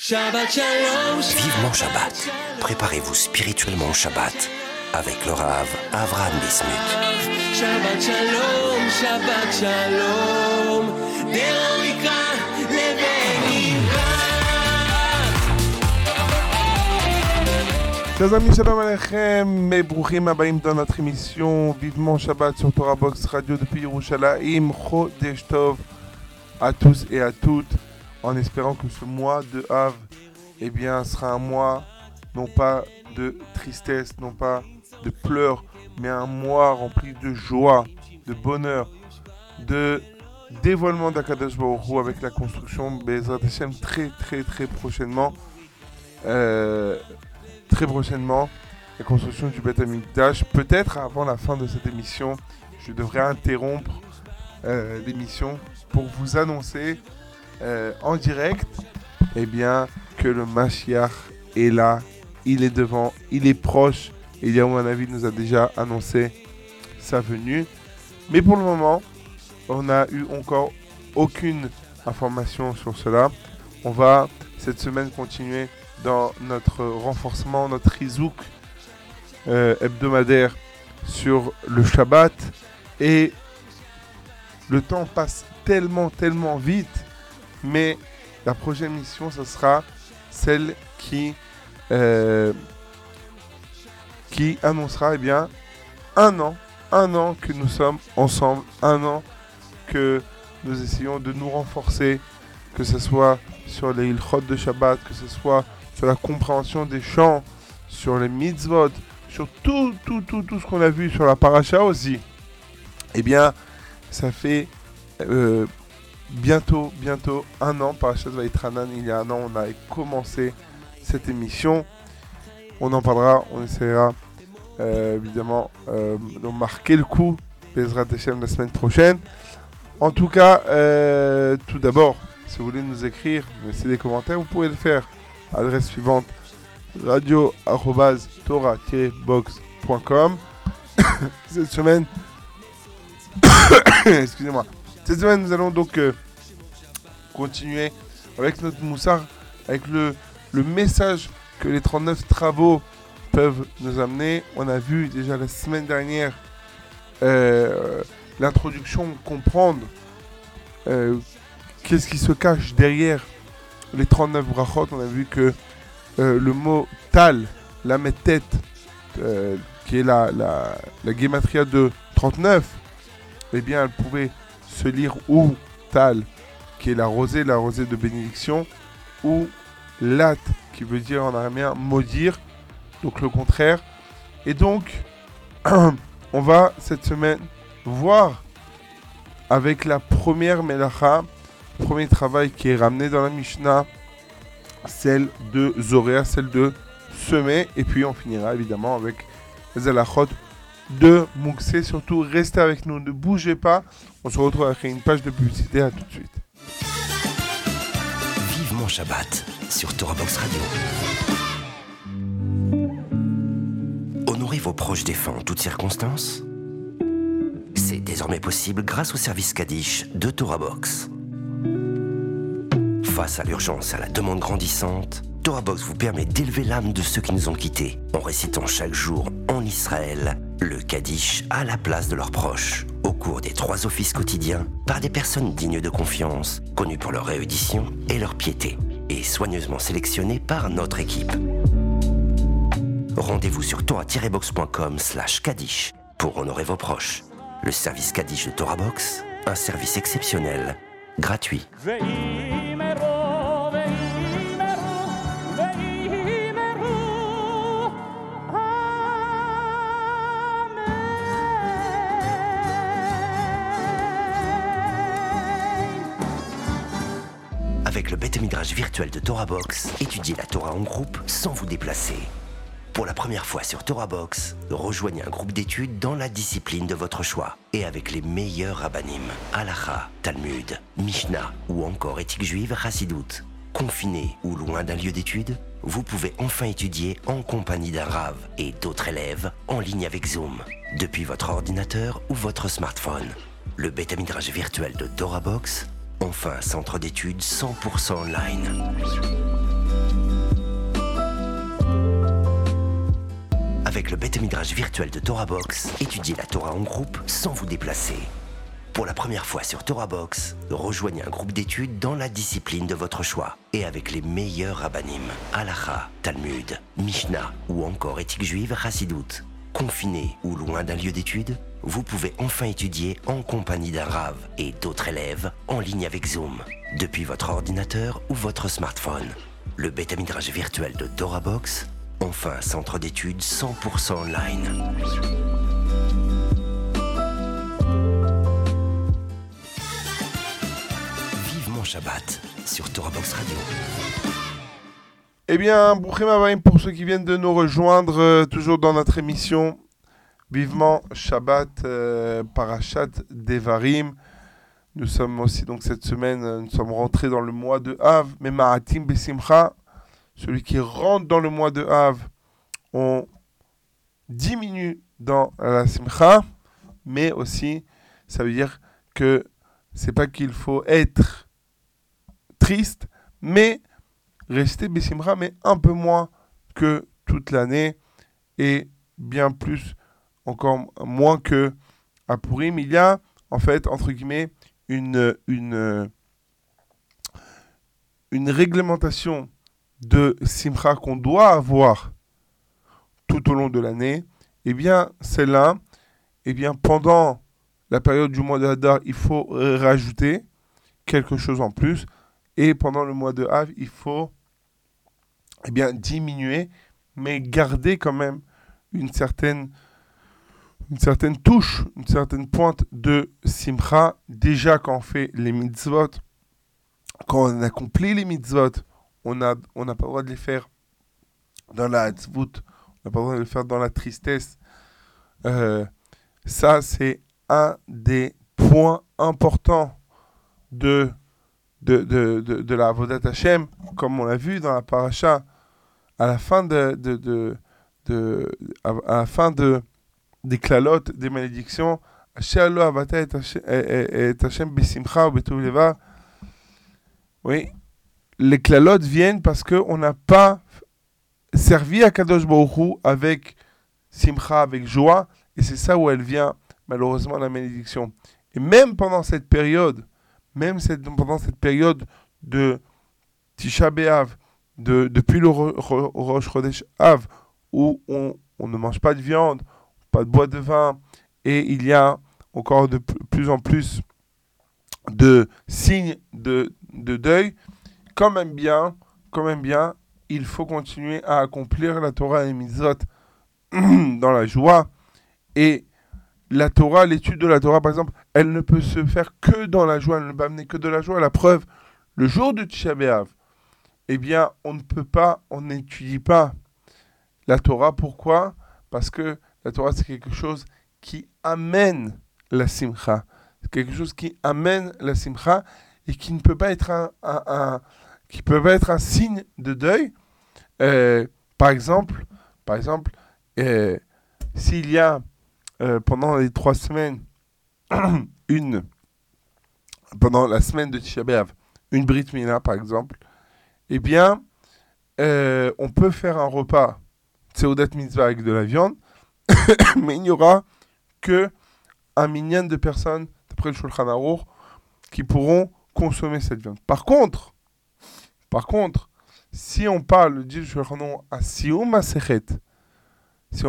Shabbat Shalom. Vivement Shabbat. Préparez-vous spirituellement au Shabbat avec le Rav Avraham Bismuth. Shabbat Shalom. Shabbat Shalom. Déroïka, Chers amis, shalom aleichem, et brouchim abaïm dans notre émission Vivement Shabbat sur Torah Box Radio depuis Yerushalayim, Chodesh Tov à tous et à toutes, en espérant que ce mois de Av, eh bien, sera un mois non pas de tristesse, non pas de pleurs, mais un mois rempli de joie, de bonheur, de dévoilement d'Akadosh Baruch avec la construction Bezrat Hashem très très très prochainement. Euh, très prochainement la construction du Beth Amikdash. Peut-être avant la fin de cette émission, je devrais interrompre euh, l'émission pour vous annoncer euh, en direct eh bien, que le Mashiach est là, il est devant, il est proche. Et Yahou avis nous a déjà annoncé sa venue. Mais pour le moment, on n'a eu encore aucune information sur cela. On va cette semaine continuer dans notre renforcement, notre rizouk euh, hebdomadaire sur le Shabbat. Et le temps passe tellement, tellement vite. Mais la prochaine mission, ce sera celle qui, euh, qui annoncera eh bien, un an, un an que nous sommes ensemble, un an que nous essayons de nous renforcer, que ce soit sur les ilchot de Shabbat, que ce soit sur la compréhension des chants, sur les mitzvot, sur tout, tout, tout, tout ce qu'on a vu sur la paracha aussi. Eh bien, ça fait euh, bientôt, bientôt un an, Parashat Vaitranan, il y a un an, on a commencé cette émission. On en parlera, on essaiera euh, évidemment euh, de marquer le coup, Bezrat Hashem la semaine prochaine. En tout cas, tout d'abord, si vous voulez nous écrire, laisser des commentaires, vous pouvez le faire adresse suivante radio-tora-box.com. Cette semaine, excusez-moi, cette semaine nous allons donc euh, continuer avec notre moussard, avec le, message que les 39 travaux peuvent nous amener. On a vu déjà la semaine dernière euh, l'introduction, comprendre euh, qu'est-ce qui se cache derrière les 39 brachot, on a vu que le mot tal, la tête, qui est la, la, la de 39, eh bien, elle pouvait se lire ou tal, qui est la rosée, la rosée de bénédiction, ou lat, qui veut dire en araméen maudire, donc le contraire. Et donc, on va cette semaine voir avec la première melacha premier travail qui est ramené dans la Mishnah, celle de Zoréa, celle de semer. Et puis on finira évidemment avec les de Mouxé. Surtout, restez avec nous, ne bougez pas. On se retrouve avec une page de publicité. À tout de suite. Vivement Shabbat sur Box Radio. Honorez vos proches défunts en toutes circonstances. C'est désormais possible grâce au service Kaddish de Box. Face à l'urgence, à la demande grandissante, Torah Box vous permet d'élever l'âme de ceux qui nous ont quittés en récitant chaque jour en Israël le Kaddish à la place de leurs proches, au cours des trois offices quotidiens, par des personnes dignes de confiance, connues pour leur réédition et leur piété, et soigneusement sélectionnées par notre équipe. Rendez-vous sur torah-box.com slash Kaddish pour honorer vos proches. Le service Kaddish de Torah Box, un service exceptionnel, gratuit. Virtuel de Torah Box, étudiez la Torah en groupe sans vous déplacer. Pour la première fois sur Torah Box, rejoignez un groupe d'études dans la discipline de votre choix et avec les meilleurs rabbinim, Halacha, Talmud, Mishnah ou encore éthique juive, Hassidout. Confiné ou loin d'un lieu d'études, vous pouvez enfin étudier en compagnie d'un Rav et d'autres élèves en ligne avec Zoom, depuis votre ordinateur ou votre smartphone. Le bêta midrage virtuel de Box, Enfin, centre d'études 100% online. Avec le bête midrage virtuel de ToraBox, étudiez la Torah en groupe sans vous déplacer. Pour la première fois sur ToraBox, rejoignez un groupe d'études dans la discipline de votre choix et avec les meilleurs rabbinim, Halacha, Talmud, Mishnah ou encore éthique juive Chassidoute. Confiné ou loin d'un lieu d'études, vous pouvez enfin étudier en compagnie d'un Rav et d'autres élèves en ligne avec Zoom, depuis votre ordinateur ou votre smartphone. Le bêta midrage virtuel de Torah Box, enfin un centre d'études 100% online. Vivement Shabbat sur Torah Box Radio. Eh bien, Brouchim Abaïm pour ceux qui viennent de nous rejoindre, euh, toujours dans notre émission Vivement Shabbat euh, Parashat Devarim. Nous sommes aussi, donc cette semaine, euh, nous sommes rentrés dans le mois de Av, mais Ma'atim Besimcha, celui qui rentre dans le mois de Av, on diminue dans la Simcha, mais aussi, ça veut dire que c'est pas qu'il faut être triste, mais rester Bessimra, mais un peu moins que toute l'année et bien plus, encore moins que à Purim. Il y a en fait, entre guillemets, une, une, une réglementation de Simcha qu'on doit avoir tout au long de l'année. Eh bien, celle-là, eh bien, pendant la période du mois de Hadar, il faut rajouter quelque chose en plus. Et pendant le mois de Av, il faut eh bien, diminuer, mais garder quand même une certaine, une certaine touche, une certaine pointe de simcha. Déjà, quand on fait les mitzvot, quand on accomplit les mitzvot, on n'a on pas le droit de les faire dans la tzvut, on n'a pas le droit de les faire dans la tristesse. Euh, ça, c'est un des points importants de de, de, de, de la Vodat Hashem, comme on l'a vu dans la paracha, à la fin de, de, de à, la fin de des clalotes, des malédictions, oui, les clalotes viennent parce qu'on n'a pas servi à Kadosh Baruch avec simcha, avec joie, et c'est ça où elle vient, malheureusement, la malédiction. Et même pendant cette période, même cette, pendant cette période de Tisha B'Av, de, depuis le Rosh Chodesh Av, où on, on, ne mange pas de viande, pas de bois de vin, et il y a encore de plus en plus de signes de, de deuil, quand même bien, quand même bien, il faut continuer à accomplir la Torah et mitzvot dans la joie. Et la Torah, l'étude de la Torah, par exemple, elle ne peut se faire que dans la joie, elle ne peut amener que de la joie. La preuve, le jour de Tisha eh bien, on ne peut pas, on n'étudie pas la Torah. Pourquoi? Parce que la Torah, c'est quelque chose qui amène la simcha. Quelque chose qui amène la simcha et qui ne peut pas être un, qui peut pas être un signe de deuil. Euh, par exemple, par exemple, euh, s'il y a euh, pendant les trois semaines une pendant la semaine de Tisha B'Av, une Brit Mila par exemple, eh bien, on peut faire un repas Tseudat Mitzvah avec de la viande, mais il n'y aura que un minyan de personnes, d'après le Shulchan Aruch, qui pourront consommer cette viande. Par contre, par contre, si on parle, dit le Shulchan à si on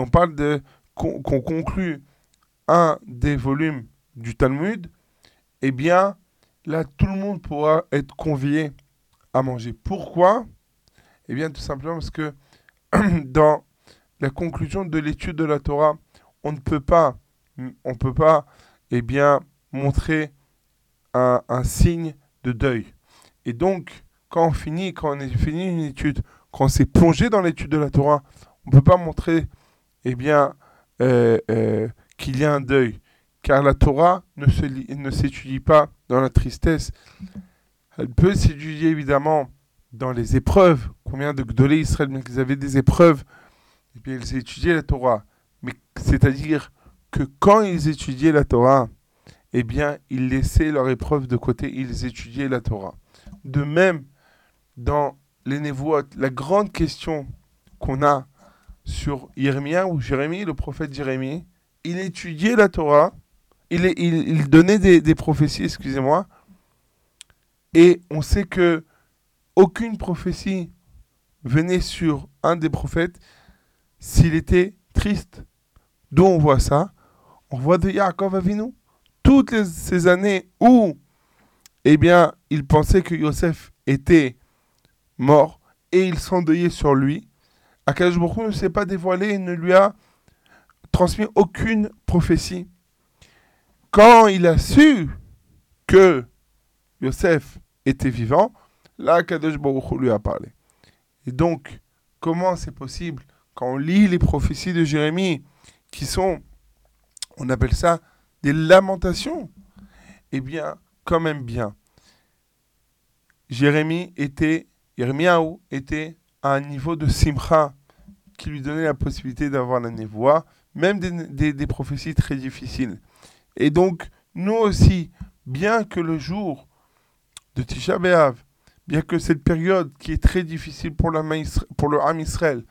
parle de qu'on conclut un des volumes du Talmud, eh bien, là, tout le monde pourra être convié à manger. Pourquoi? Eh bien, tout simplement parce que dans la conclusion de l'étude de la Torah, on ne peut pas, on peut pas, eh bien, montrer un, signe de deuil. Et donc, quand on finit, quand on a fini une étude, quand on s'est plongé dans l'étude de la Torah, on ne peut pas montrer, eh bien, euh, euh, qu'il y a un deuil. Car la Torah ne, se, ne s'étudie pas dans la tristesse, elle peut s'étudier évidemment dans les épreuves. Combien de Gdolé Israël, ils avaient des épreuves, et puis ils étudiaient la Torah. Mais c'est-à-dire que quand ils étudiaient la Torah, eh bien, ils laissaient leur épreuve de côté, ils étudiaient la Torah. De même, dans les Névoites, la grande question qu'on a sur Jérémie ou Jérémie, le prophète Jérémie. Il étudiait la Torah, il, il, donnait des, des prophéties, excusez-moi, et on sait que aucune prophétie venait sur un des prophètes s'il était triste. D'où on voit ça On voit de Yaakov Avinu. Toutes ces années où, eh bien, il pensait que Yosef était mort et il s'endeuillait sur lui, Akash ne s'est pas dévoilé et ne lui a transmis aucune prophétie. Quand il a su que Yosef était vivant, là, Kadosh Baruch lui a parlé. Et donc, comment c'est possible quand on lit les prophéties de Jérémie, qui sont, on appelle ça des lamentations Eh bien, quand même bien. Jérémie était, Jérémiaou était à un niveau de simcha qui lui donnait la possibilité d'avoir la névoie, même des, prophéties très difficiles. Et donc, nous aussi, bien que le jour de Tisha B'Av, bien que cette période qui est très difficile pour, pour le Ham Israël,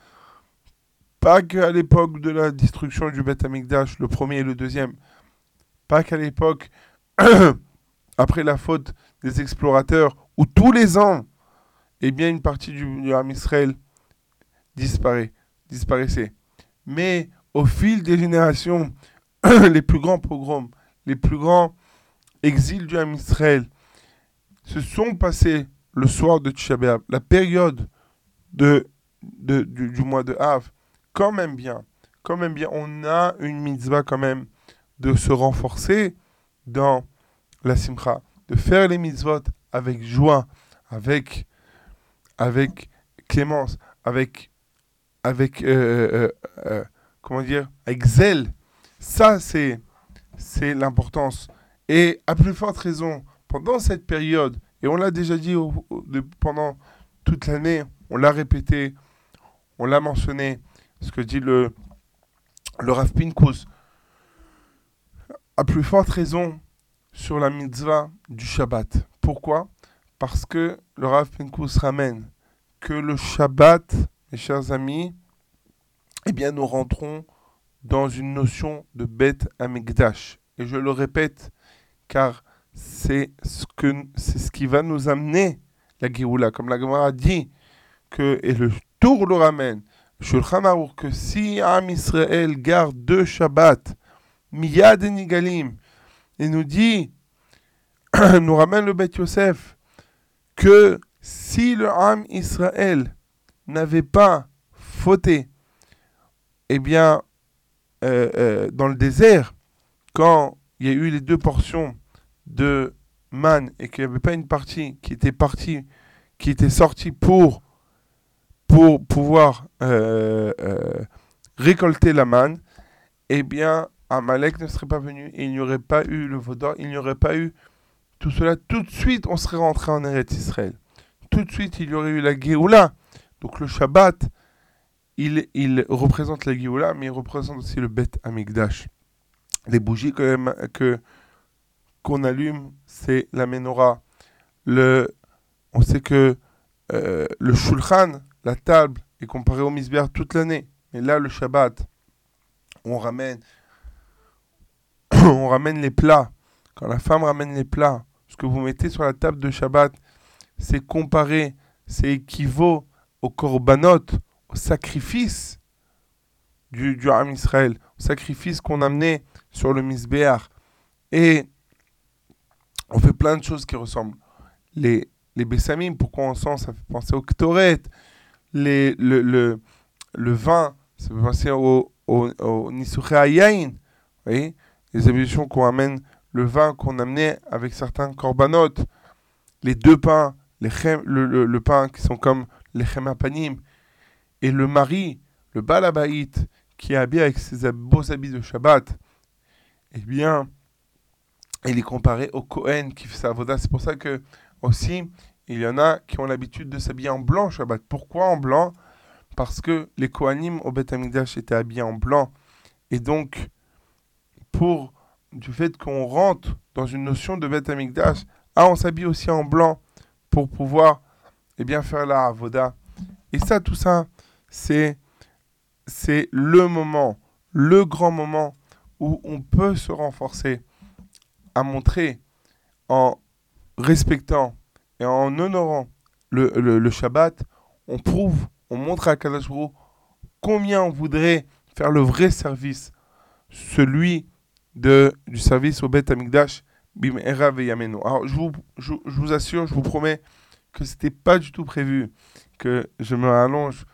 pas qu'à l'époque de la destruction du Beth Amikdash, le premier et le deuxième, pas qu'à l'époque, après la faute des explorateurs, où tous les ans, eh bien, une partie du, du Israël disparaît, disparaissait. Mais au fil des générations, les plus grands pogroms, les plus grands exils du Ham Israël, se sont passés le soir de Tisha la période de, du, mois de Av, quand même bien, quand même bien, on a une mitzvah quand même de se renforcer dans la simcha, de faire les mitzvot avec joie, avec, clémence, avec, avec euh, euh, euh, comment dire, avec zèle. Ça, c'est, c'est l'importance. Et à plus forte raison, pendant cette période, et on l'a déjà dit pendant toute l'année, on l'a répété, on l'a mentionné, ce que dit le, le Rav Pinkus, à plus forte raison sur la mitzvah du Shabbat. Pourquoi? Parce que le Rav Pinkus ramène que le Shabbat, mes chers amis, eh bien, nous rentrons dans une notion de bête amigdash. Et je le répète, car c'est ce, ce qui va nous amener la Géoula. Comme la Gemara dit, que, et le tour le ramène, que si Am Israël garde deux Shabbat, Miyad et Nigalim, et nous dit, nous ramène le Beth Yosef, que si le Am Israël n'avait pas fauté, eh bien, euh, euh, dans le désert, quand il y a eu les deux portions de man et qu'il n'y avait pas une partie qui était partie, qui était sortie pour, pour pouvoir euh, euh, récolter la manne, eh bien, Amalek ne serait pas venu il n'y aurait pas eu le vaudor, il n'y aurait pas eu tout cela. Tout de suite, on serait rentré en Eretz Israël. Tout de suite, il y aurait eu la Géoula. Donc le Shabbat, il, il représente la Géoula, mais il représente aussi le Bet Amigdash. Les bougies quand même, que qu'on allume, c'est la menorah. Le, on sait que euh, le shulchan, la table, est comparé au misber toute l'année. Mais là, le Shabbat, on ramène, on ramène les plats. Quand la femme ramène les plats, ce que vous mettez sur la table de Shabbat, c'est comparé, c'est équivaut au korbanot, au sacrifice du, du Ham Israël, au sacrifice qu'on amenait sur le misbéar. Et on fait plein de choses qui ressemblent. Les, les pourquoi on sent Ça fait penser au ktoret. Le, le, le vin, ça fait penser au, au, au voyez Les évolutions qu'on amène, le vin qu'on amenait avec certains corbanotes. Les deux pains, les le, le, pain qui sont comme les chemapanim. Et le mari, le balabaït, qui est habillé avec ses beaux habits de Shabbat. Eh bien, il est comparé au Cohen qui fait sa voda. C'est pour ça que aussi, il y en a qui ont l'habitude de s'habiller en blanc Shabbat. Pourquoi en blanc? Parce que les Kohanim au Beth Amikdash étaient habillés en blanc. Et donc, pour du fait qu'on rentre dans une notion de Beth Amikdash, ah, on s'habille aussi en blanc pour pouvoir eh bien, faire la voda. Et ça, tout ça, c'est c'est le moment, le grand moment où on peut se renforcer à montrer en respectant et en honorant le, le, Shabbat, on prouve, on montre à Hu combien on voudrait faire le vrai service, celui de, du service au Bet Amigdash, Bim Erav et Yameno. Alors, je vous, je, vous assure, je vous promets que c'était pas du tout prévu que je me rallonge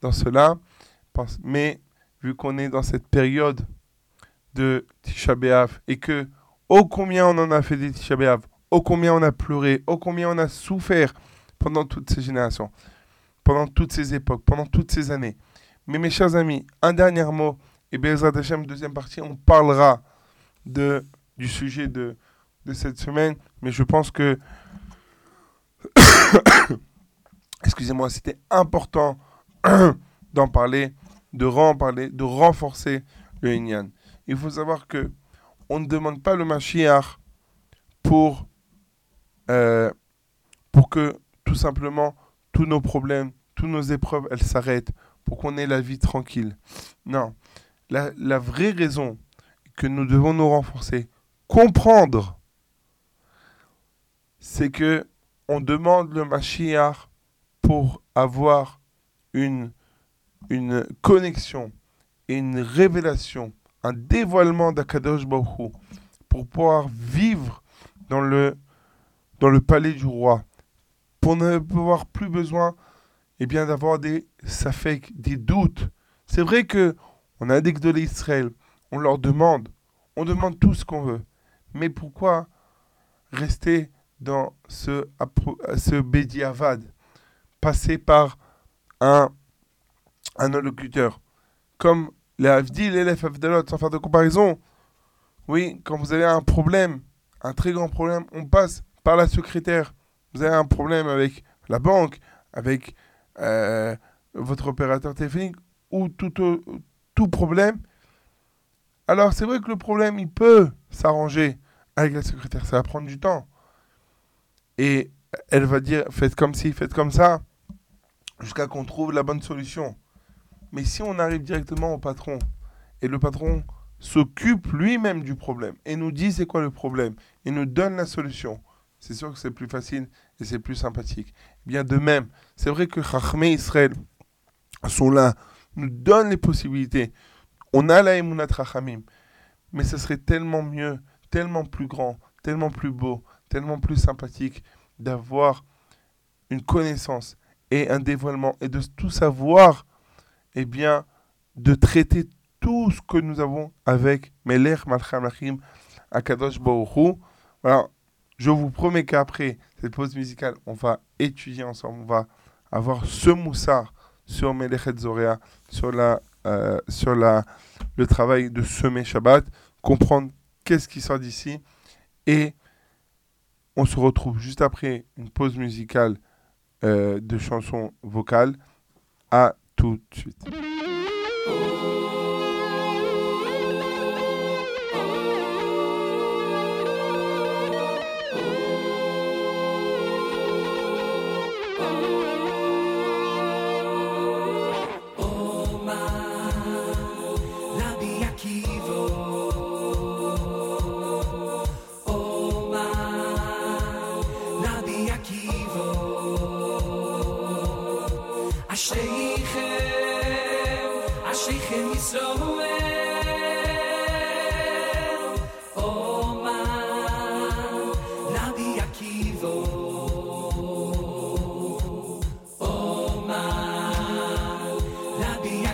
dans cela, mais vu qu'on est dans cette période de Tisha B'Av et que, oh combien on en a fait des Tisha B'Av, oh combien on a pleuré, oh combien on a souffert pendant toutes ces générations, pendant toutes ces époques, pendant toutes ces années. Mais mes chers amis, un dernier mot, et Bezrat Hashem, deuxième partie, on parlera de, du sujet de, de cette semaine, mais je pense que, excusez-moi, c'était important d'en parler, de en parler, de renforcer le Inyan. Il faut savoir que on ne demande pas le Mashiach pour, euh, pour que tout simplement tous nos problèmes, toutes nos épreuves, elles s'arrêtent, pour qu'on ait la vie tranquille. Non. La, la vraie raison que nous devons nous renforcer, comprendre, c'est que on demande le Mashiach pour avoir une, une connexion une révélation, un dévoilement d'Akadosh Baruch pour pouvoir vivre dans le, dans le palais du roi, pour ne avoir plus besoin eh bien, d'avoir des safek, des doutes. C'est vrai que on a des de l'Israël, on leur demande, on demande tout ce qu'on veut. Mais pourquoi rester dans ce, ce bédiavad, passer par un, un allocuteur Comme et les Avdalot, sans faire de comparaison. Oui, quand vous avez un problème, un très grand problème, on passe par la secrétaire. Vous avez un problème avec la banque, avec euh, votre opérateur téléphonique ou tout, tout problème. Alors c'est vrai que le problème, il peut s'arranger avec la secrétaire, ça va prendre du temps. Et elle va dire, faites comme ci, faites comme ça, jusqu'à qu'on trouve la bonne solution. Mais si on arrive directement au patron, et le patron s'occupe lui-même du problème, et nous dit c'est quoi le problème, et nous donne la solution, c'est sûr que c'est plus facile et c'est plus sympathique. Eh bien de même, c'est vrai que Chachmé Israël sont là, nous donnent les possibilités. On a la Emunat Rachamim, mais ce serait tellement mieux, tellement plus grand, tellement plus beau, tellement plus sympathique d'avoir une connaissance et un dévoilement et de tout savoir, eh bien, de traiter tout ce que nous avons avec Melech Malcham Lachim Akadosh Baruch Hu. Je vous promets qu'après cette pause musicale, on va étudier ensemble, on va avoir ce moussard sur Melechet la, euh, sur la, le travail de semer Shabbat, comprendre qu'est-ce qui sort d'ici. Et on se retrouve juste après une pause musicale euh, de chansons vocales. À tout de suite.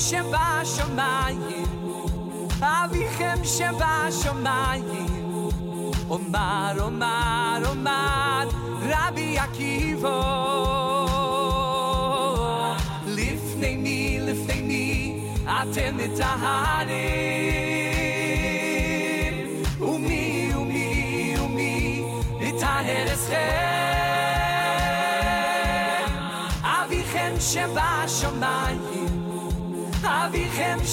שבשמיים אביכם שבשמיים Omar, Omar, Omar, Rabbi Akiva. Lifnei mi, lifnei mi, atem nitaharim. Umi, umi, umi, nitaher eschem. Avichem sheba shomayim,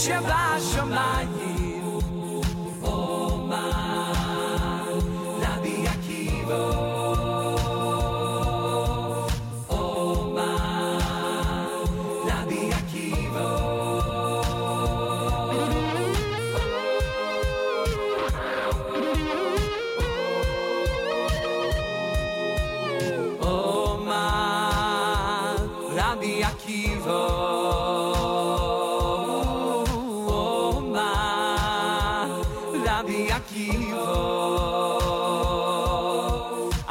Sheva Shamayim Oma Rabbi Akiva Oma Rabbi Akiva Oma Rabbi Akiva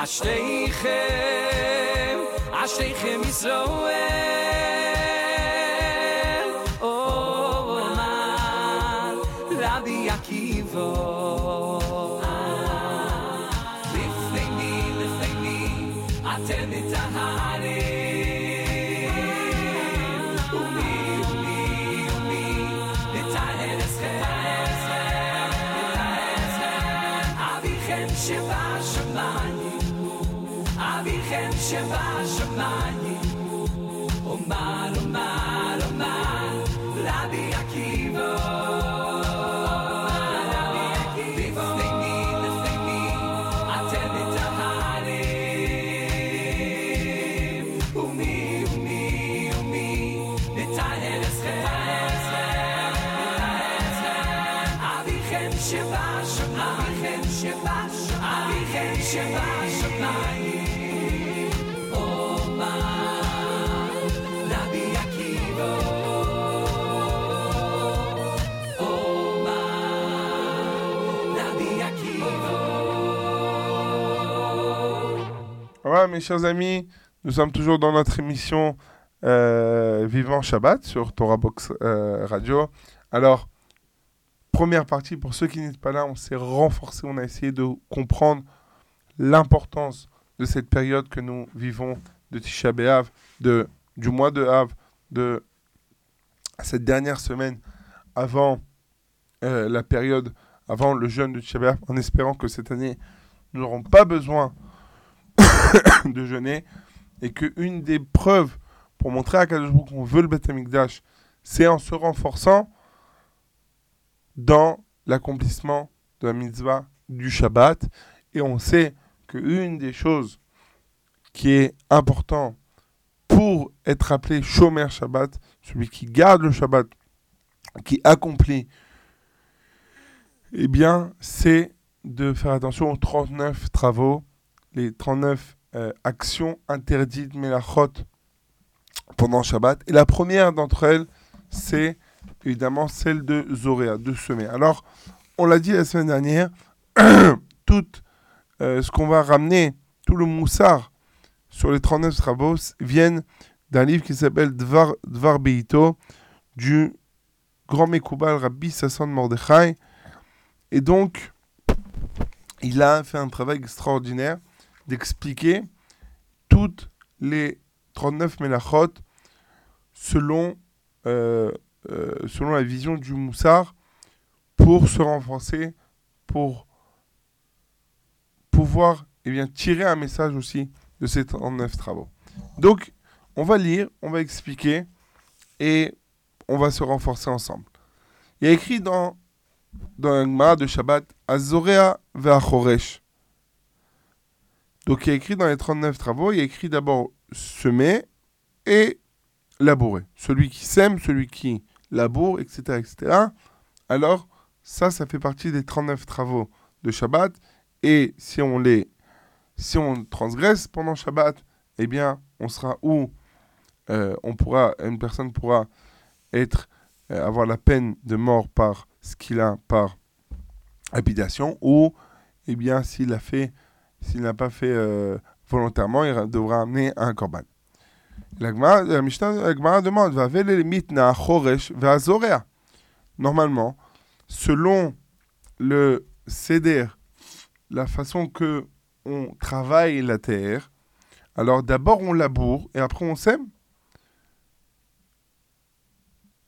אשטייכם, אשטייכם ישראל. się wasz, mani. Mes chers amis, nous sommes toujours dans notre émission euh, Vivant Shabbat sur Torah Box euh, Radio. Alors, première partie, pour ceux qui n'étaient pas là, on s'est renforcé, on a essayé de comprendre l'importance de cette période que nous vivons de Tisha B'Av, de, du mois de Av, de cette dernière semaine avant euh, la période, avant le jeûne de Tisha en espérant que cette année, nous n'aurons pas besoin de jeûner et que une des preuves pour montrer à Baruch Hu qu'on veut le Beth Amikdash, c'est en se renforçant dans l'accomplissement de la mitzvah du Shabbat. Et on sait qu'une des choses qui est important pour être appelé Shomer Shabbat, celui qui garde le Shabbat, qui accomplit, eh bien, c'est de faire attention aux 39 travaux, les 39 euh, actions interdites, melachot, pendant Shabbat. Et la première d'entre elles, c'est évidemment celle de Zoréa, de semer. Alors, on l'a dit la semaine dernière, tout euh, ce qu'on va ramener, tout le moussard sur les 39 travaux, viennent d'un livre qui s'appelle Dvar, Dvar Beito, du grand Mekoubal Rabbi Sasson Mordechai. Et donc, il a fait un travail extraordinaire d'expliquer toutes les 39 melachot selon, euh, euh, selon la vision du Moussard pour se renforcer, pour pouvoir eh bien, tirer un message aussi de ces 39 travaux. Donc, on va lire, on va expliquer et on va se renforcer ensemble. Il y a écrit dans, dans de Shabbat Azorea ve'achoresh. Donc, il a écrit dans les 39 travaux, il a écrit d'abord semer et labourer. Celui qui sème, celui qui laboure, etc., etc. Alors, ça, ça fait partie des 39 travaux de Shabbat. Et si on les, si on transgresse pendant Shabbat, eh bien, on sera où euh, on pourra, une personne pourra être, euh, avoir la peine de mort par ce qu'il a par lapidation, ou, eh bien, s'il a fait, s'il n'a pas fait euh, volontairement, il devra amener un korban. La Gemara demande va mitna choresh Normalement, selon le ceder la façon que on travaille la terre, alors d'abord on laboure et après on sème.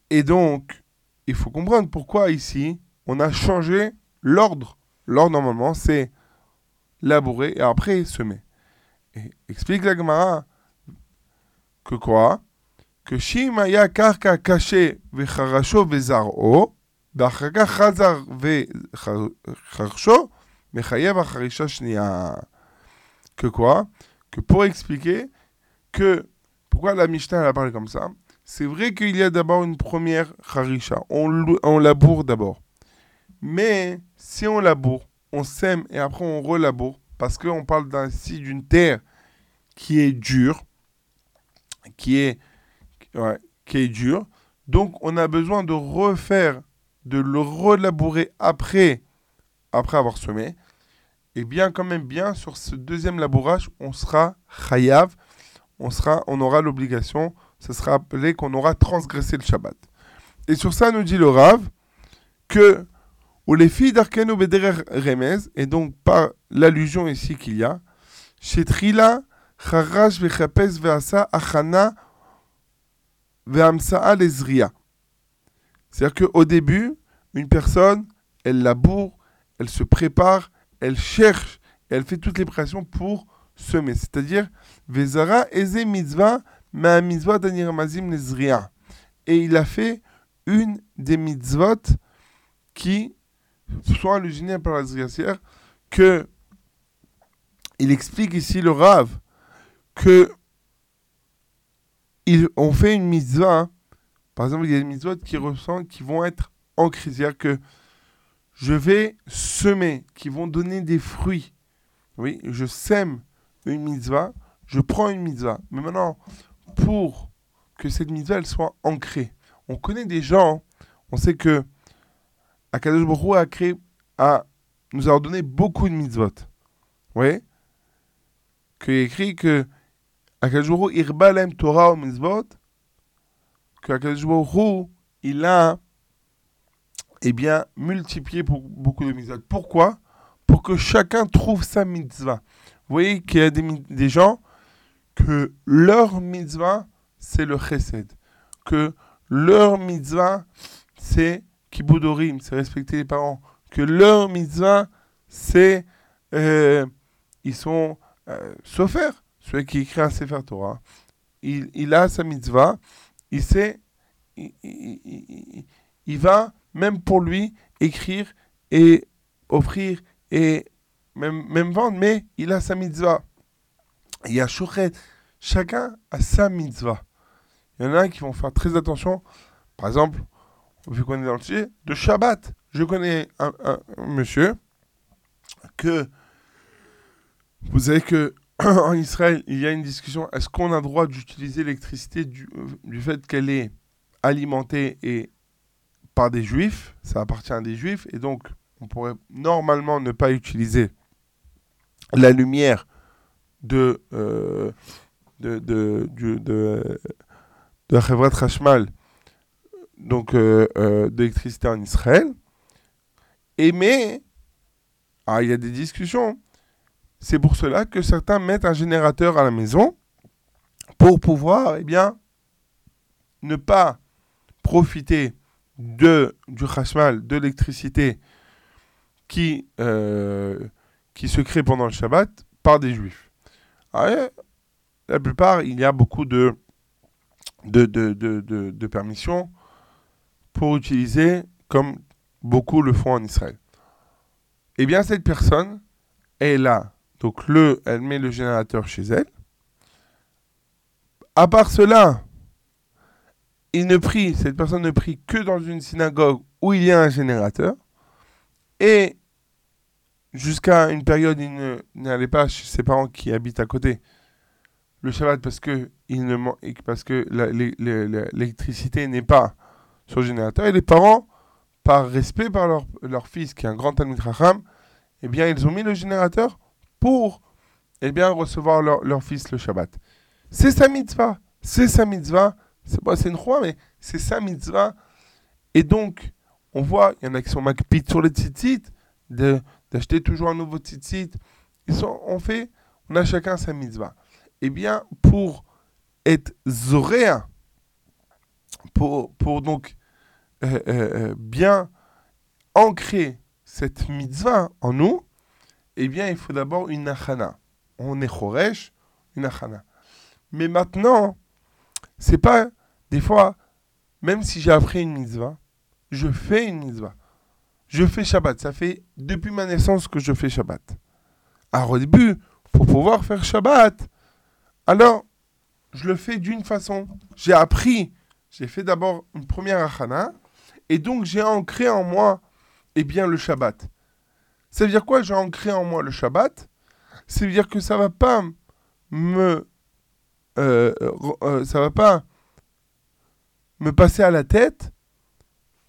Et donc, il faut comprendre pourquoi ici, on a changé l'ordre. L'ordre, normalement, c'est labourer et après semer. Et explique la Gemara que quoi? Que Shimaya Karka Kaché Vecharasho Vezaro, Dachaka Chazar Vecharsho, Mechayev Acharisha Shnia. Que quoi? Que pour expliquer que pourquoi la Mishnah elle parle comme ça? C'est vrai qu'il y a d'abord une première Harisha, on, on laboure d'abord. Mais si on laboure, on sème et après on relaboure, parce qu'on parle ainsi d'une terre qui est dure, qui est, qui est dure, donc on a besoin de refaire, de le relabourer après, après avoir semé. Et bien quand même bien sur ce deuxième labourage, on sera chayav, on sera, on aura l'obligation, ça sera appelé qu'on aura transgressé le Shabbat. Et sur ça nous dit le Rav que ou les filles d'Arkenu Bederer Remez, et donc par l'allusion ici qu'il y a, chez Trila, Charash Vechapes Veasa Achana Veamsaa Lezria. C'est-à-dire qu'au début, une personne, elle laboure, elle se prépare, elle cherche, elle fait toutes les préparations pour semer. C'est-à-dire, Vezara Eze Mitzvah Ma Mitzvah d'Aniramazim Lezria. Et il a fait une des mitzvot qui soit originaires par la que il explique ici le Rav que ils ont fait une mitzvah. Par exemple, il y a des mitzvot qui ressentent, qui vont être ancrées. C'est-à-dire que je vais semer, qui vont donner des fruits. Oui, je sème une mitzvah, je prends une mitzvah. Mais maintenant, pour que cette mitzvah elle soit ancrée, on connaît des gens, on sait que Akadosh a créé, a, nous a ordonné beaucoup de mitzvot. Vous voyez? Qu'il écrit que Akadosh Torah au mitzvot, que Akadosh il a eh bien, multiplié pour beaucoup de mitzvot. Pourquoi? Pour que chacun trouve sa mitzvah. Vous voyez qu'il y a des, des gens que leur mitzvah, c'est le chesed. Que leur mitzvah, c'est Kiboudorim, c'est respecter les parents. Que leur mitzvah, c'est. Euh, ils sont. Euh, celui qui écrit un Sefer Torah, il, a sa mitzvah, il sait. Il, va, même pour lui, écrire et offrir et même, même vendre, mais il a sa mitzvah. Il y a Shochet. Chacun a sa mitzvah. Il y en a qui vont faire très attention. Par exemple, vu qu'on est dans le sujet, de Shabbat. Je connais un, monsieur que vous savez que en Israël, il y a une discussion. Est-ce qu'on a droit d'utiliser l'électricité du, du, fait qu'elle est alimentée et par des juifs? Ça appartient à des juifs. Et donc, on pourrait normalement ne pas utiliser la lumière de, euh, de, de, de, donc euh, euh, d'électricité en Israël. Et mais, ah, il y a des discussions. C'est pour cela que certains mettent un générateur à la maison pour pouvoir, eh bien, ne pas profiter de, du chashmal, de l'électricité qui, euh, qui se crée pendant le Shabbat par des juifs. Ah, la plupart, il y a beaucoup de, de, de, de, de permissions pour utiliser comme beaucoup le font en Israël. Eh bien, cette personne est là. Donc, le, elle met le générateur chez elle. À part cela, il ne prie, cette personne ne prie que dans une synagogue où il y a un générateur. Et jusqu'à une période, il n'allait pas chez ses parents qui habitent à côté le Shabbat parce que, il ne, parce que l'électricité n'est pas sur le générateur. Et les parents, par respect par leur, leur fils, qui est un grand Talmud Raham, eh bien, ils ont mis le générateur pour eh bien, recevoir leur, leur fils le Shabbat. C'est sa mitzvah. C'est sa mitzvah. C'est pas une roi, mais c'est sa mitzvah. Et donc, on voit, il y en a qui sont makpit sur les tzitzit, d'acheter toujours un nouveau tzitzit. Ils sont, on fait, on a chacun sa mitzvah. Eh bien, pour être zoréa, pour, pour donc euh, euh, euh, bien ancrer cette mitzvah en nous, eh bien, il faut d'abord une achana. On est choresh, une achana. Mais maintenant, c'est pas des fois, même si j'ai appris une mitzvah, je fais une mitzvah. Je fais Shabbat. Ça fait depuis ma naissance que je fais Shabbat. Alors au début, pour pouvoir faire Shabbat, alors je le fais d'une façon. J'ai appris, j'ai fait d'abord une première achana, et donc j'ai ancré en moi, eh bien, le Shabbat. Ça veut dire quoi J'ai ancré en moi le Shabbat? Ça veut dire que ça va pas me, euh, euh, ça va pas me passer à la tête,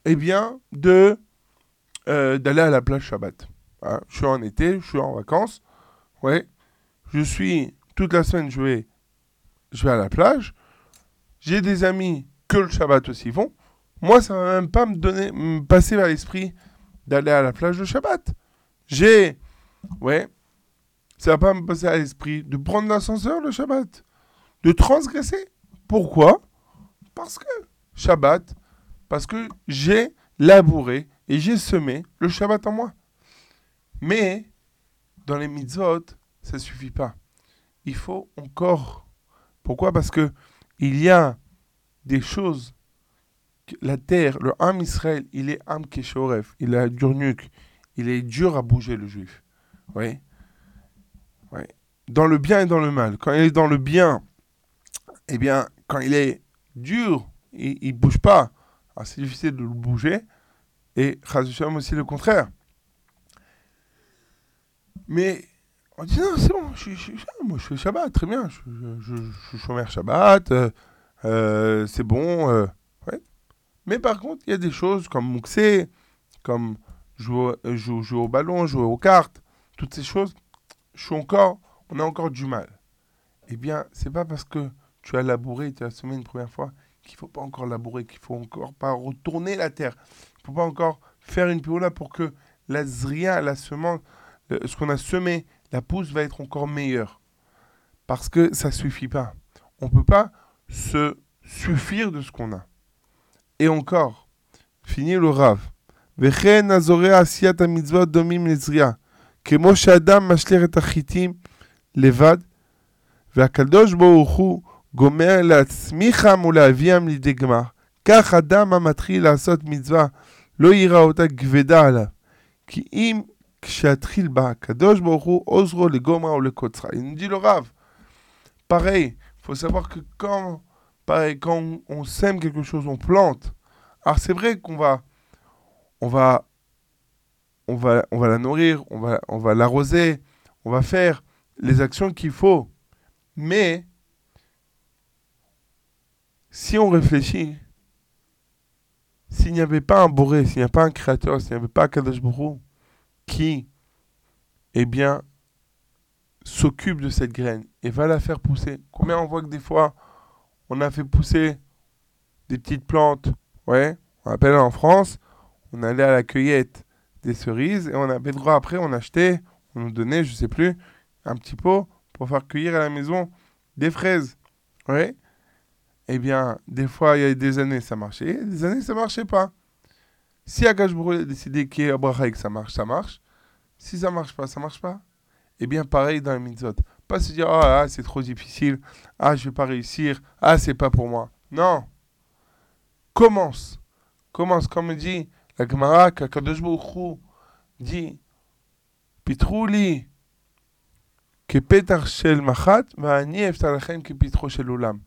eh bien, de euh, d'aller à la plage Shabbat. Hein, je suis en été, je suis en vacances, ouais. Je suis toute la semaine, je vais, je vais à la plage. J'ai des amis que le Shabbat aussi vont. Moi, ça va même pas me donner, me passer vers l'esprit d'aller à la plage le Shabbat. J'ai, ouais, ça va pas me passer à l'esprit de prendre l'ascenseur le Shabbat, de transgresser. Pourquoi? Parce que Shabbat, parce que j'ai labouré et j'ai semé le Shabbat en moi. Mais dans les mitzvot, ça suffit pas. Il faut encore. Pourquoi? Parce que il y a des choses. La terre, le Ham Israël, il est Ham Keshoref, il a dur nuque, il est dur à bouger le juif. Oui. oui. Dans le bien et dans le mal. Quand il est dans le bien, eh bien, quand il est dur, il ne bouge pas. c'est difficile de le bouger. Et Chazushem aussi le contraire. Mais on dit non, c'est bon, je, je, moi je fais Shabbat, très bien, je, suis chômeur Shabbat, euh, euh, c'est bon. Euh. Mais par contre, il y a des choses comme Mouxé, comme jouer, jouer, au ballon, jouer aux cartes, toutes ces choses, je suis encore, on a encore du mal. Eh bien, c'est pas parce que tu as labouré, tu as semé une première fois, qu'il faut pas encore labourer, qu'il faut encore pas retourner la terre. Il faut pas encore faire une là pour que la zria, la semence, ce qu'on a semé, la pousse va être encore meilleure. Parce que ça suffit pas. On peut pas se suffire de ce qu'on a. Et encore, fini le rave. וכן הזורע עשיית המצוות דומים לזריעה. כמו שאדם משליך את החיטים לבד, והקדוש ברוך הוא גומר להצמיחם ולהביאם לידי גמר. כך אדם המתחיל לעשות מצווה לא יראה אותה כבדה עליו. כי אם כשיתחיל בה הקדוש ברוך הוא עוזרו לגומרה ולקוצרה. Il nous dit le Rav. Pareil, il faut savoir que quand, pareil, quand on, sème quelque chose, on plante. Alors c'est vrai qu'on va, on va, on va, on va la nourrir, on va, on va l'arroser, on va faire les actions qu'il faut. Mais si on réfléchit, s'il n'y avait pas un Boré, s'il n'y a pas un créateur, s'il n'y avait pas Kadosh qui, eh bien, s'occupe de cette graine et va la faire pousser. Combien on voit que des fois, on a fait pousser des petites plantes, ouais, on appelle en France, on allait à la cueillette des cerises et on avait droit après, on achetait, on nous donnait, je sais plus, un petit pot pour faire cueillir à la maison des fraises. Ouais eh bien, des fois, il y a des années, ça marchait, des années, ça marchait pas. Si Akashbro a décidé qu'il y et que ça marche, ça marche. Si ça marche pas, ça marche pas. Eh bien, pareil dans les mitzvot. Pas se dire, ah, c'est trop difficile, ah, je vais pas réussir, ah, c'est pas pour moi. Non. Commence. Commence, comme dit la Gemara, qu'Akadosh dit, Pitrouli, que petar shel machat, va ani eftalachem que pitro shel ulam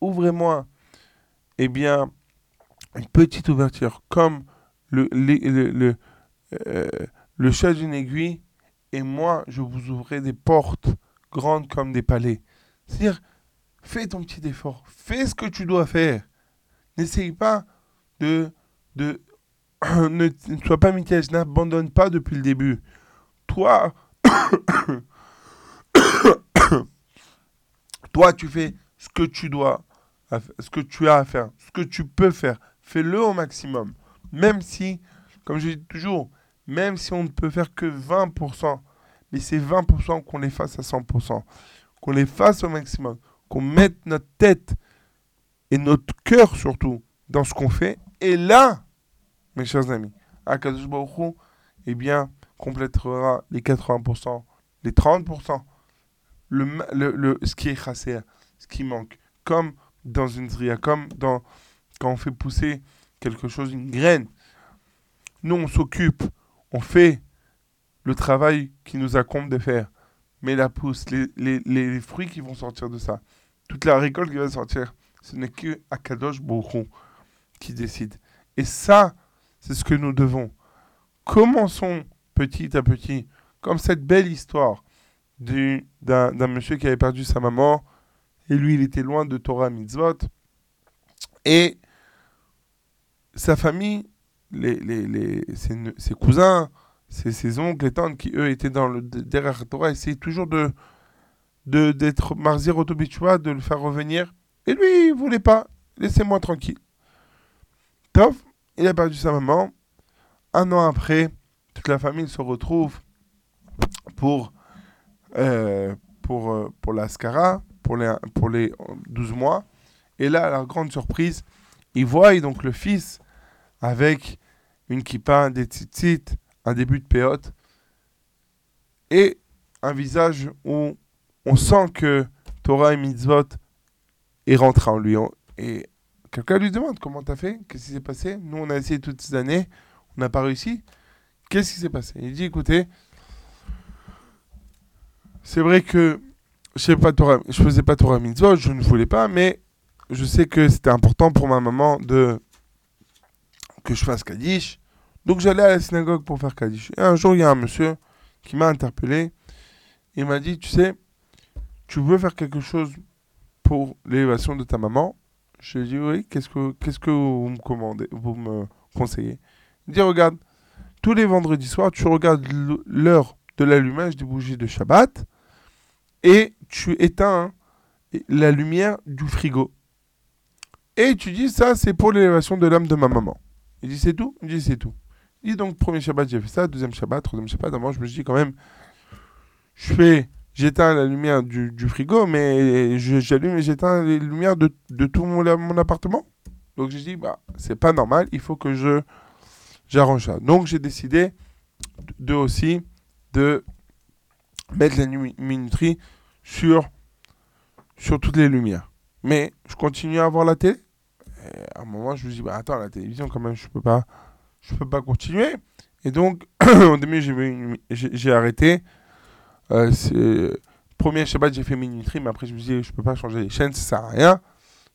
ouvrez-moi, eh bien, une petite ouverture, comme le, euh, le chat d'une aiguille, et moi, je vous ouvrirai des portes grandes comme des palais. C'est-à-dire, fais ton petit effort, fais ce que tu dois faire. N'essaye pas de... de ne, sois pas mitigé, n'abandonne pas depuis le début. Toi, toi, tu fais ce que tu dois ce que tu as à faire, ce que tu peux faire. Fais-le au maximum. Même si, comme je dis toujours, même si on ne peut faire que 20%, mais c'est 20% qu'on les fasse à 100%, qu'on les fasse au maximum, qu'on mette notre tête et notre cœur surtout dans ce qu'on fait. Et là, mes chers amis, Akadosh eh bien, complétera les 80%, les 30%, le, le, le- ce qui est chassé, ce qui manque. Comme dans une zria, comme dans, quand on fait pousser quelque chose, une graine. Nous, on s'occupe, on fait le travail qui nous incombe de faire. Mais la pousse, les, les, les fruits qui vont sortir de ça, toute la récolte qui va sortir, ce n'est que Akadosh Hu qui décide. Et ça, c'est ce que nous devons. Commençons petit à petit, comme cette belle histoire du- d'un monsieur qui avait perdu sa maman, et lui, il était loin de Torah Mitzvot, et sa famille, les, les, les, ses cousins, ses, ses oncles et tantes qui, eux, étaient dans le derrière Torah, essayaient toujours de d'être Marzir Otobichua, de le faire revenir. Et lui, il voulait pas. Laissez-moi tranquille. Tov, il a perdu sa maman. Un an après, toute la famille se retrouve pour, euh, pour, euh, pour la Skara, pour les, pour les 12 mois. Et là, à la grande surprise, ils voient donc le fils avec une kippa, des tzitzit, un début de péote et un visage où on sent que Torah et mitzvot est rentré en lui. Et quelqu'un lui demande comment t'as fait, qu'est-ce qui s'est passé? Nous, on a essayé toutes ces années, on n'a pas réussi. Qu'est-ce qui s'est passé? Il dit, écoutez, c'est vrai que je je faisais pas Torah mitzvot, je ne voulais pas, mais je sais que c'était important pour ma maman de que je fasse Kaddish. Donc j'allais à la synagogue pour faire Kaddish. Et un jour, il y a un monsieur qui m'a interpellé. Il m'a dit, tu sais, tu veux faire quelque chose pour l'élévation de ta maman? Je lui ai dit, oui, qu'est-ce que, que vous me commandez, vous me conseillez? Il dit, regarde, tous les vendredis soirs, tu regardes l'heure de l'allumage des bougies de Shabbat et tu éteins la lumière du frigo. Et tu dis, ça, c'est pour l'élévation de l'âme de ma maman. Il dit, c'est tout? Il dit, c'est tout. Donc, premier Shabbat, j'ai fait ça, deuxième Shabbat, troisième Shabbat. D'abord, je me suis dit, quand même, je fais, j'éteins la lumière du, frigo, mais j'allume et j'éteins les lumières de, de tout mon, appartement. Donc, j'ai dit, bah, c'est pas normal, il faut que je j'arrange ça. Donc, j'ai décidé de aussi de mettre la nu- minuterie sur, sur toutes les lumières. Mais je continue à voir la télé. À un moment, je me dis, bah, attends, la télévision, quand même, je peux pas, je peux pas continuer. Et donc, au début, j'ai arrêté. Euh, premier Shabbat, j'ai fait minuterie, mais après, je me dis, je peux pas changer les chaînes, ça sert à rien.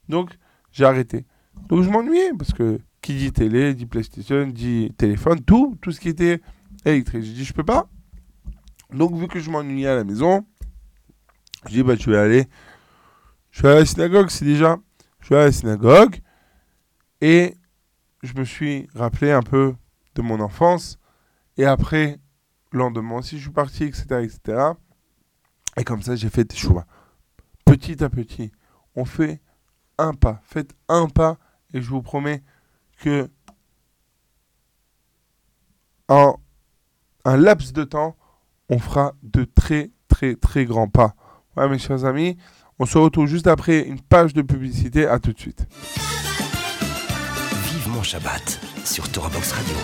Donc, j'ai arrêté. Donc, je m'ennuyais, parce que qui dit télé, dit PlayStation, dit téléphone, tout, tout ce qui était électrique. J'ai dit, je peux pas. Donc, vu que je m'ennuyais à la maison, j'ai dit, bah, je vais aller. Je suis à la synagogue, c'est déjà. Je suis à la synagogue. Et je me suis rappelé un peu de mon enfance. Et après, le lendemain aussi, je suis parti, etc. etc. Et comme ça, j'ai fait des choix. Petit à petit, on fait un pas. Faites un pas. Et je vous promets que en un laps de temps, on fera de très, très, très grands pas. Ouais, mes chers amis, on se retrouve juste après une page de publicité. À tout de suite. Shabbat sur Torah Box Radio.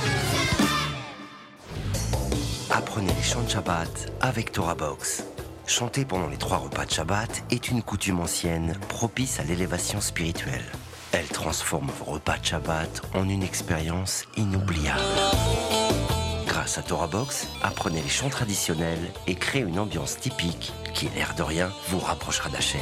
Apprenez les chants de Shabbat avec Torah Box. Chanter pendant les trois repas de Shabbat est une coutume ancienne propice à l'élévation spirituelle. Elle transforme vos repas de Shabbat en une expérience inoubliable. Grâce à Torah Box, apprenez les chants traditionnels et créez une ambiance typique qui, l'air de rien, vous rapprochera d'Hachem.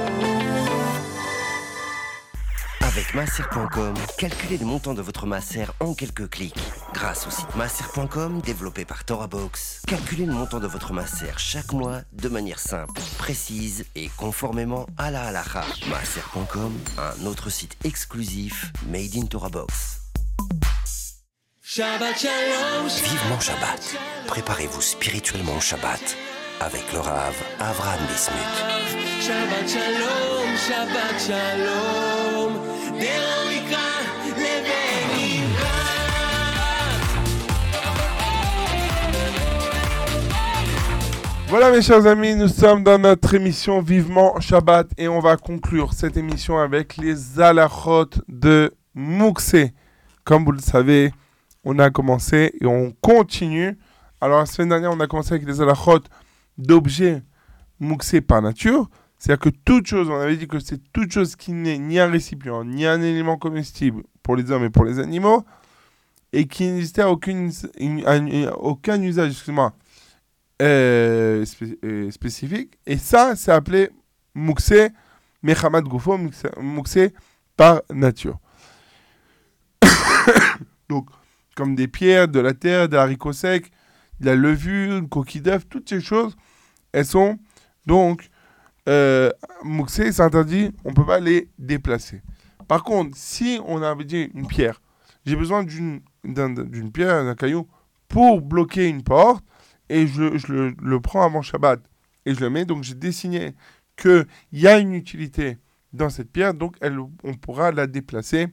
Avec masser.com, calculez le montant de votre masser en quelques clics. Grâce au site masser.com développé par TorahBox, calculez le montant de votre masser chaque mois de manière simple, précise et conformément à la halakha. Masser.com, un autre site exclusif made in TorahBox. Shabbat Shalom. Vivement Shabbat. Préparez-vous spirituellement au Shabbat avec le Rav Avram Bismuth. Shabbat Shalom, Shabbat Shalom. Voilà mes chers amis, nous sommes dans notre émission Vivement Shabbat et on va conclure cette émission avec les alachot de Moukse. Comme vous le savez, on a commencé et on continue. Alors la semaine dernière, on a commencé avec les alachot d'objets Moukse par nature. C'est-à-dire que toute chose, on avait dit que c'est toute chose qui n'est ni un récipient, ni un élément comestible pour les hommes et pour les animaux, et qui n'existait un- aucun usage, euh, euh, spécifique. Et ça, c'est appelé Mouxé, Mechamat Goufo, Mouxé par nature. Donc, comme des pierres, de la terre, des haricots secs, de la levure, une coquille d'œuf, toutes ces choses, elles sont donc euh, Mouxé, c'est interdit, on ne peut pas les déplacer. Par contre, si on avait dit une pierre, j'ai besoin d'une d'un- d'une pierre, d'un caillou, pour bloquer une porte, et je, je le, prends avant Shabbat, et je le mets, donc j'ai dessiné qu'il y a une utilité dans cette pierre, donc elle, on pourra la déplacer,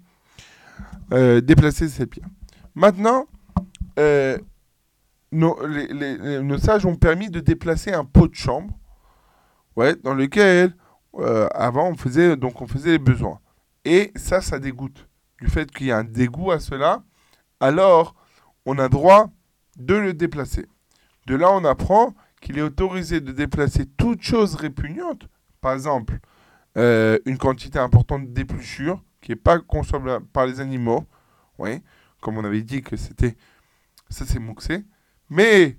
euh, déplacer cette pierre. Maintenant, euh, nos, les- les- nos sages ont permis de déplacer un pot de chambre, ouais, dans lequel euh, avant on faisait donc on faisait les besoins. Et ça, ça dégoûte du fait qu'il y a un dégoût à cela. Alors, on a droit de le déplacer. De là, on apprend qu'il est autorisé de déplacer toute chose répugnante, par exemple euh, une quantité importante d'épluchures qui n'est pas consommable par les animaux, ouais, comme on avait dit que c'était ça c'est mouxé. Mais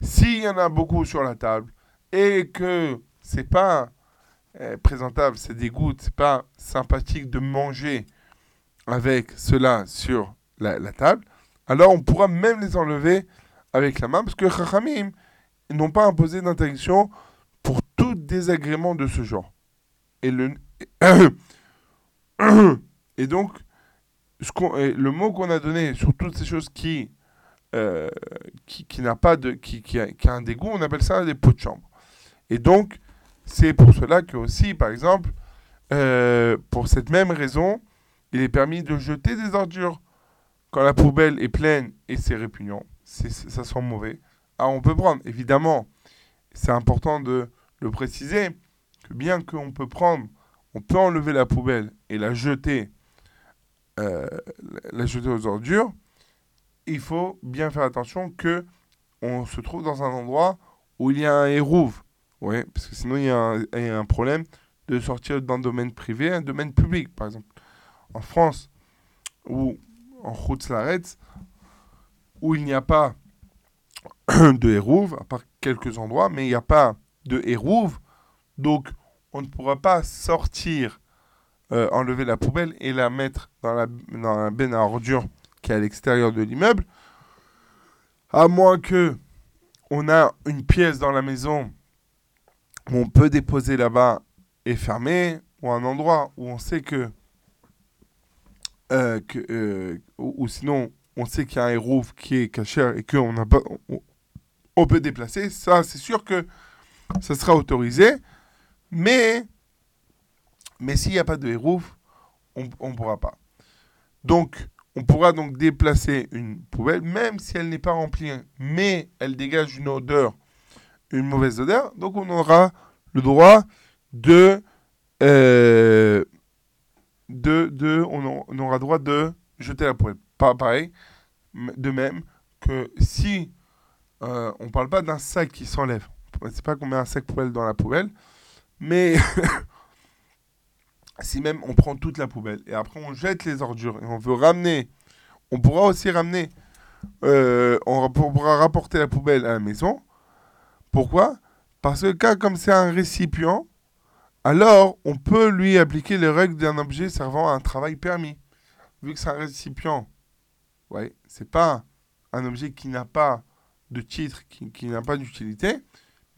s'il y en a beaucoup sur la table et que c'est pas euh, présentable, c'est dégoût, c'est pas sympathique de manger avec cela sur la, table, alors on pourra même les enlever avec la main parce que Chachamim n'ont pas imposé d'interdiction pour tout désagrément de ce genre. Et le et donc ce et le mot qu'on a donné sur toutes ces choses qui euh, qui, qui n'a pas de qui, qui a un dégoût, on appelle ça des pots de chambre. Et donc c'est pour cela que aussi, par exemple, euh, pour cette même raison, il est permis de jeter des ordures quand la poubelle est pleine et c'est répugnant, ça sent mauvais. Ah, on peut prendre, évidemment, c'est important de le préciser, que bien qu'on peut prendre, on peut enlever la poubelle et la jeter, euh, la jeter aux ordures, il faut bien faire attention que on se trouve dans un endroit où il y a un hérouve. Ouais, parce que sinon il y, a un, problème de sortir d'un domaine privé un domaine public, par exemple. En France, ou en Route-Laretz, où il n'y a pas de hérouve, à part quelques endroits, mais il n'y a pas de hérouve, donc on ne pourra pas sortir, euh, enlever la poubelle et la mettre dans la, dans benne à ordures qui est à l'extérieur de l'immeuble, à moins que on a une pièce dans la maison où on peut déposer là-bas et fermer, ou un endroit où on sait que, euh, euh, ou, sinon on sait qu'il y a un hérouf qui est caché et qu'on on, peut déplacer, ça c'est sûr que ça sera autorisé, mais mais s'il n'y a pas de hérouf, on ne pourra pas. Donc on pourra donc déplacer une poubelle, même si elle n'est pas remplie, mais elle dégage une odeur, une mauvaise odeur, donc on aura le droit de, euh, de, on, aura droit de jeter la poubelle. Pas pareil, de même que si euh, on parle pas d'un sac qui s'enlève, c'est pas qu'on met un sac poubelle dans la poubelle, mais si même on prend toute la poubelle et après on jette les ordures et on veut ramener, on pourra aussi ramener, euh, on ra- pourra rapporter la poubelle à la maison. Pourquoi? Parce que comme c'est un récipient, alors on peut lui appliquer les règles d'un objet servant à un travail permis. Vu que c'est un récipient, ouais, c'est pas un objet qui n'a pas de titre, qui, n'a pas d'utilité,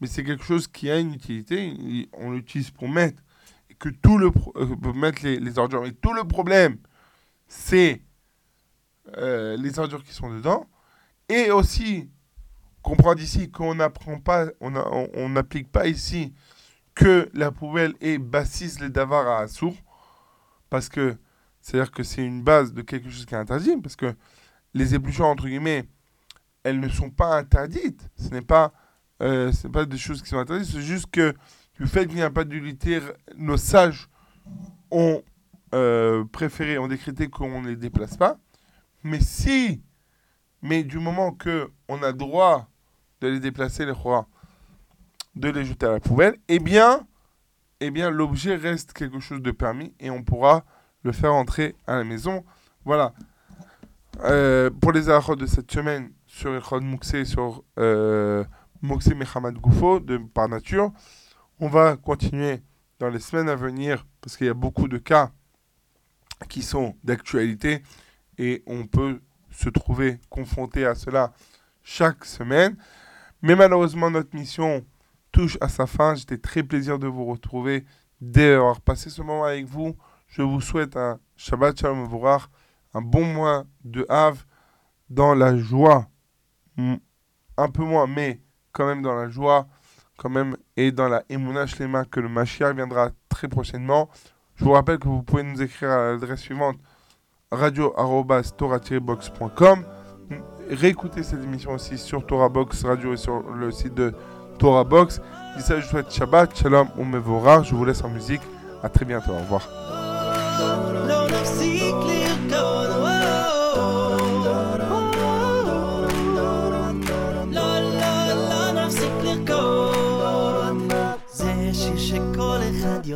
mais c'est quelque chose qui a une utilité. il- On l'utilise pour mettre et que tout le euh, mettre les, les ordures. Et tout le problème, c'est euh, les ordures qui sont dedans. Et aussi, comprendre ici qu'on n'apprend pas, on n'applique pas ici que la poubelle est bassiste les davars à assour, parce que c'est-à-dire que c'est une base de quelque chose qui est interdit, parce que les épluchures, entre guillemets, elles ne sont pas interdites. Ce n'est pas, euh, pas des choses qui sont interdites, c'est juste que du fait qu'il n'y a pas d'utilité, nos sages ont euh, préféré, ont décrété qu'on ne les déplace pas. Mais si, mais du moment que on a droit de les déplacer, les rois, de les jeter à la poubelle, eh bien, eh bien l'objet reste quelque chose de permis et on pourra le faire entrer à la maison. Voilà. Euh, pour les arachot de cette semaine sur Echod Mouxé, sur euh, Mouxé Mehamad Goufo, de par nature, on va continuer dans les semaines à venir parce qu'il y a beaucoup de cas qui sont d'actualité et on peut se trouver confronté à cela chaque semaine. Mais malheureusement, notre mission touche à sa fin. J'étais très plaisir de vous retrouver, d'avoir passé ce moment avec vous. Je vous souhaite un Shabbat Shalom Mevorach, un bon mois de Havre dans la joie, un peu moins, mais quand même dans la joie, quand même, et dans la Emouna Shlema que le Mashiach viendra très prochainement. Je vous rappelle que vous pouvez nous écrire à l'adresse suivante radio-tora-box.com. Réécoutez cette émission aussi sur Torah Box Radio et sur le site de Torah Box. D'ici là, je vous souhaite Shabbat, Shalom, Mevorach. Je vous laisse en musique. À très bientôt. Au revoir.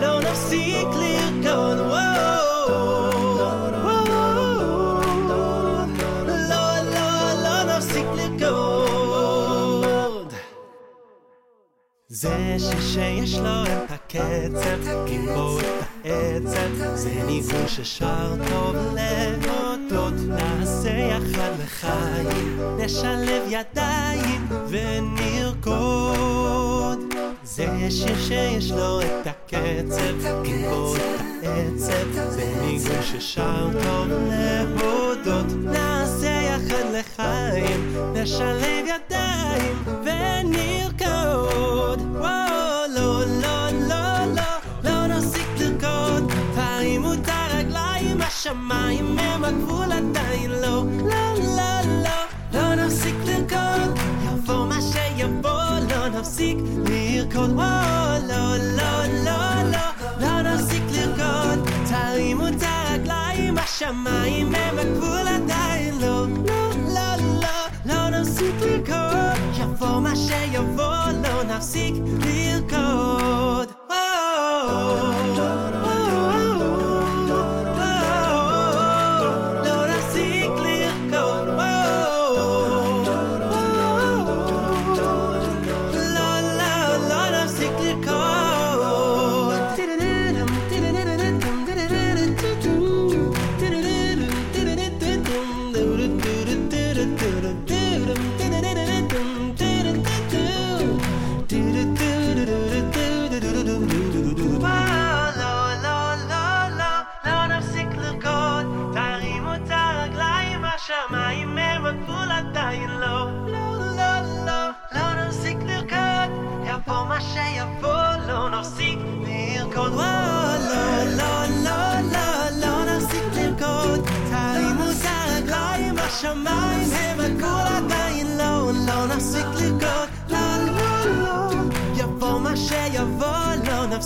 לא נפסיק לרקוד, לא, לא, לא נפסיק לרקוד. זה שיש את העצב, זה ניגון ששר טוב להודות, נעשה יחד לחיים, נשלב ידיים ונרקוד. זה שיר שיש לו את הקצב, גיבור את העצב, זה ניגון ששר טוב להודות, נעשה יחד לחיים, נשלב ידיים ונרקוד. השמיים הם הגבול עדיין לא. לא, לא, לא, לא נפסיק לרקוד, יבוא מה שיבוא, לא נפסיק לרקוד. וואו, לא, לא, לא, לא, לא נפסיק לרקוד, תרימו את הרגליים, השמיים הם הגבול עדיין לא. לא, לא, לא, לא נפסיק לרקוד, יבוא מה שיבוא, לא נפסיק לרקוד.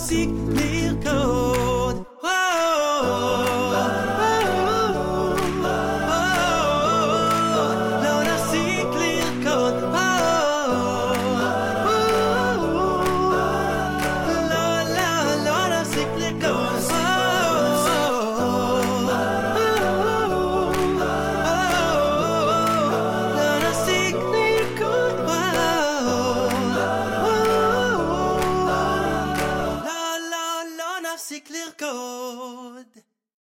לא נפסיק לרקוד.